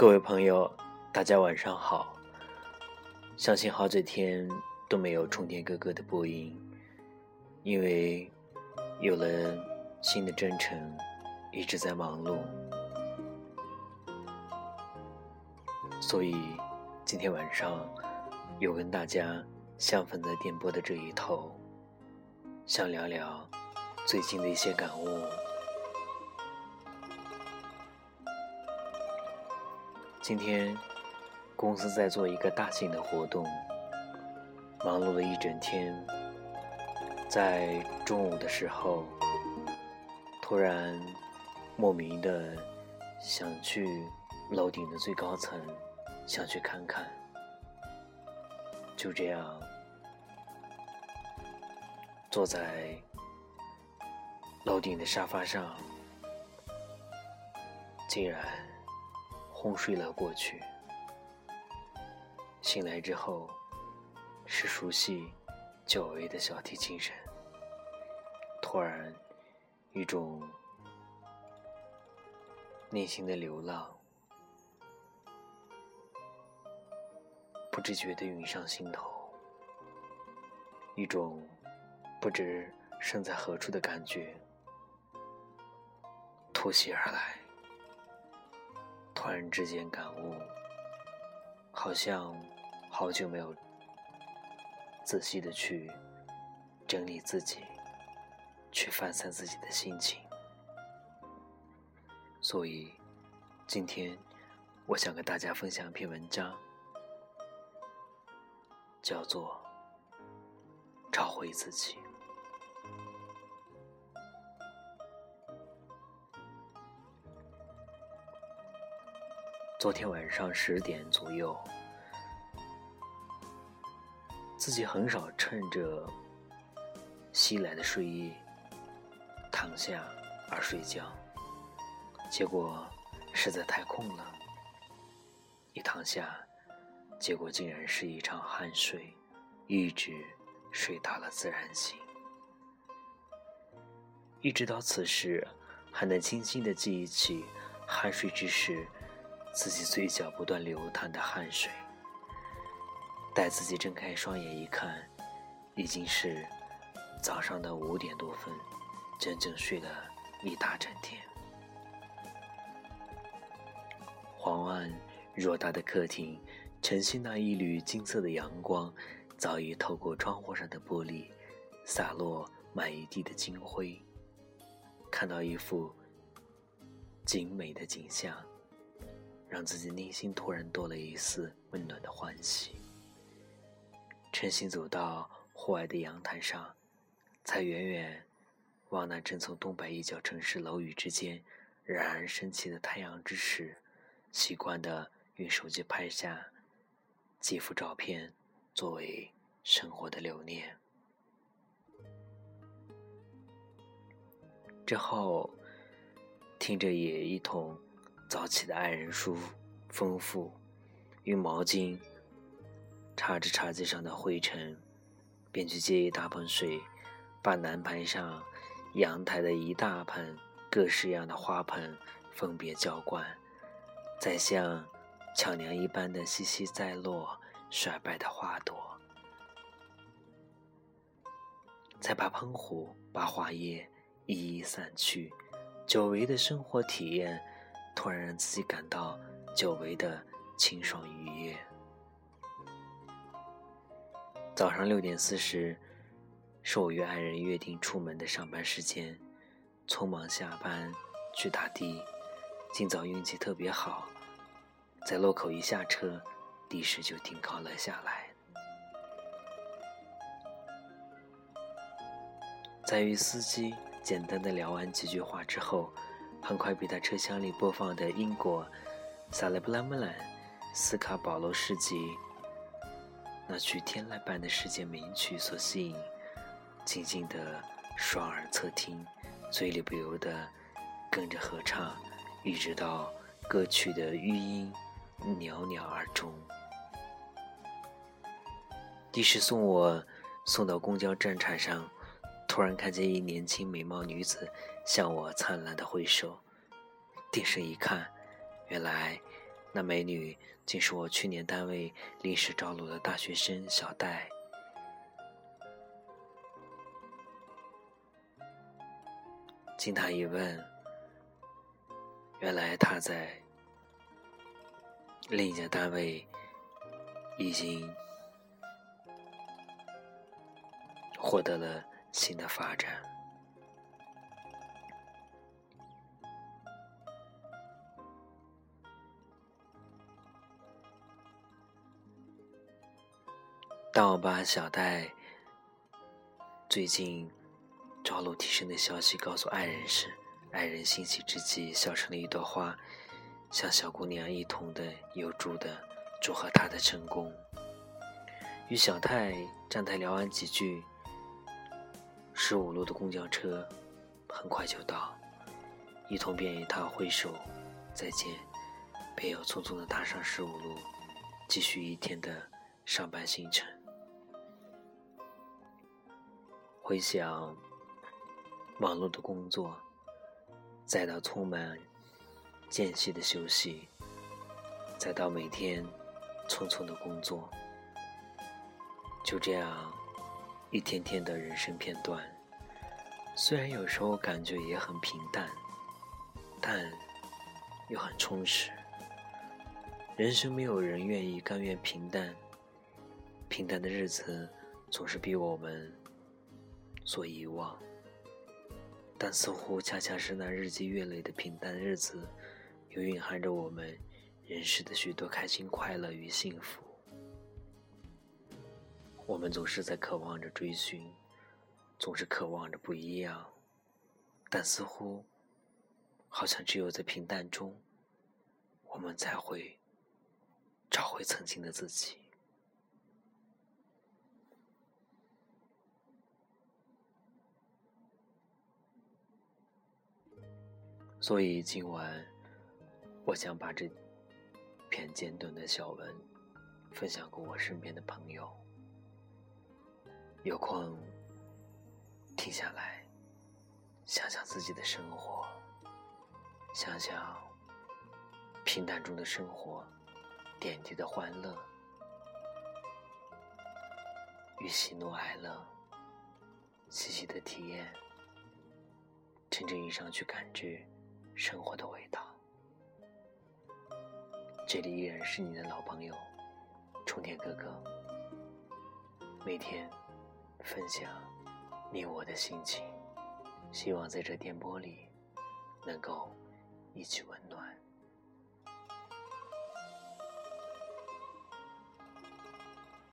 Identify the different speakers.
Speaker 1: 各位朋友，大家晚上好。相信好几天都没有冲天哥哥的播音，因为有了新的征程，一直在忙碌，所以今天晚上又跟大家相逢在电波的这一头，想聊聊最近的一些感悟。今天公司在做一个大型的活动，忙碌了一整天。在中午的时候，突然莫名的想去楼顶的最高层，想去看看。就这样坐在楼顶的沙发上，竟然。昏睡了过去，醒来之后，是熟悉、久违的小提琴声。突然，一种内心的流浪，不知觉地涌上心头，一种不知身在何处的感觉，突袭而来。突然之间感悟，好像好久没有仔细的去整理自己，去发散自己的心情，所以今天我想跟大家分享一篇文章，叫做《找回自己》。昨天晚上十点左右，自己很少趁着袭来的睡意躺下而睡觉，结果实在太困了，一躺下，结果竟然是一场酣睡，一直睡到了自然醒，一直到此时，还能清晰的记忆起酣睡之时。自己嘴角不断流淌的汗水。待自己睁开双眼一看，已经是早上的五点多分，整整睡了一大整天。黄暗偌大的客厅，晨曦那一缕金色的阳光，早已透过窗户上的玻璃，洒落满一地的金灰。看到一幅精美的景象。让自己内心突然多了一丝温暖的欢喜。晨行走到户外的阳台上，才远远望那正从东北一角城市楼宇之间冉冉升起的太阳之时，习惯的用手机拍下几幅照片，作为生活的留念。之后，听着也一同。早起的爱人舒丰富，用毛巾擦着茶几上的灰尘，便去接一大盆水，把南盘上阳台的一大盆各式样的花盆分别浇灌，再像巧娘一般的细细栽落衰败的花朵，才把喷壶把花叶一一散去，久违的生活体验。突然让自己感到久违的清爽愉悦。早上六点四十，是我与爱人约定出门的上班时间，匆忙下班去打的。今早运气特别好，在路口一下车，的士就停靠了下来。在与司机简单的聊完几句话之后。很快被他车厢里播放的英国《萨勒布拉姆兰》斯卡保罗世纪那曲天籁般的世界名曲所吸引，静静的双耳侧听，嘴里不由得跟着合唱，一直到歌曲的余音袅袅而终。的士送我送到公交站场上。突然看见一年轻美貌女子向我灿烂的挥手，定神一看，原来那美女竟是我去年单位临时招录的大学生小戴。经他一问，原来他在另一家单位已经获得了新的发展。当我把小戴最近招录提升的消息告诉爱人时，爱人欣喜之际笑成了一朵花，像小姑娘一同的有祝的祝贺他的成功。与小泰站台聊完几句，十五路的公交车很快就到，一同便与他挥手再见，便又匆匆的踏上十五路，继续一天的上班行程。回想忙碌的工作，再到充满间隙的休息，再到每天匆匆的工作，就这样一天天的人生片段，虽然有时候感觉也很平淡，但又很充实。人生没有人愿意甘愿平淡，平淡的日子总是比我们。所遗忘，但似乎恰恰是那日积月累的平淡日子，又蕴含着我们人世的许多开心、快乐与幸福。我们总是在渴望着追寻，总是渴望着不一样，但似乎，好像只有在平淡中，我们才会找回曾经的自己。所以今晚，我想把这篇简短的小文分享给我身边的朋友。有空停下来，想想自己的生活，想想平淡中的生活，点滴的欢乐与喜怒哀乐，细细的体验，真正意义上去感知。生活的味道。这里依然是你的老朋友，充电哥哥。每天分享你我的心情，希望在这电波里能够一起温暖。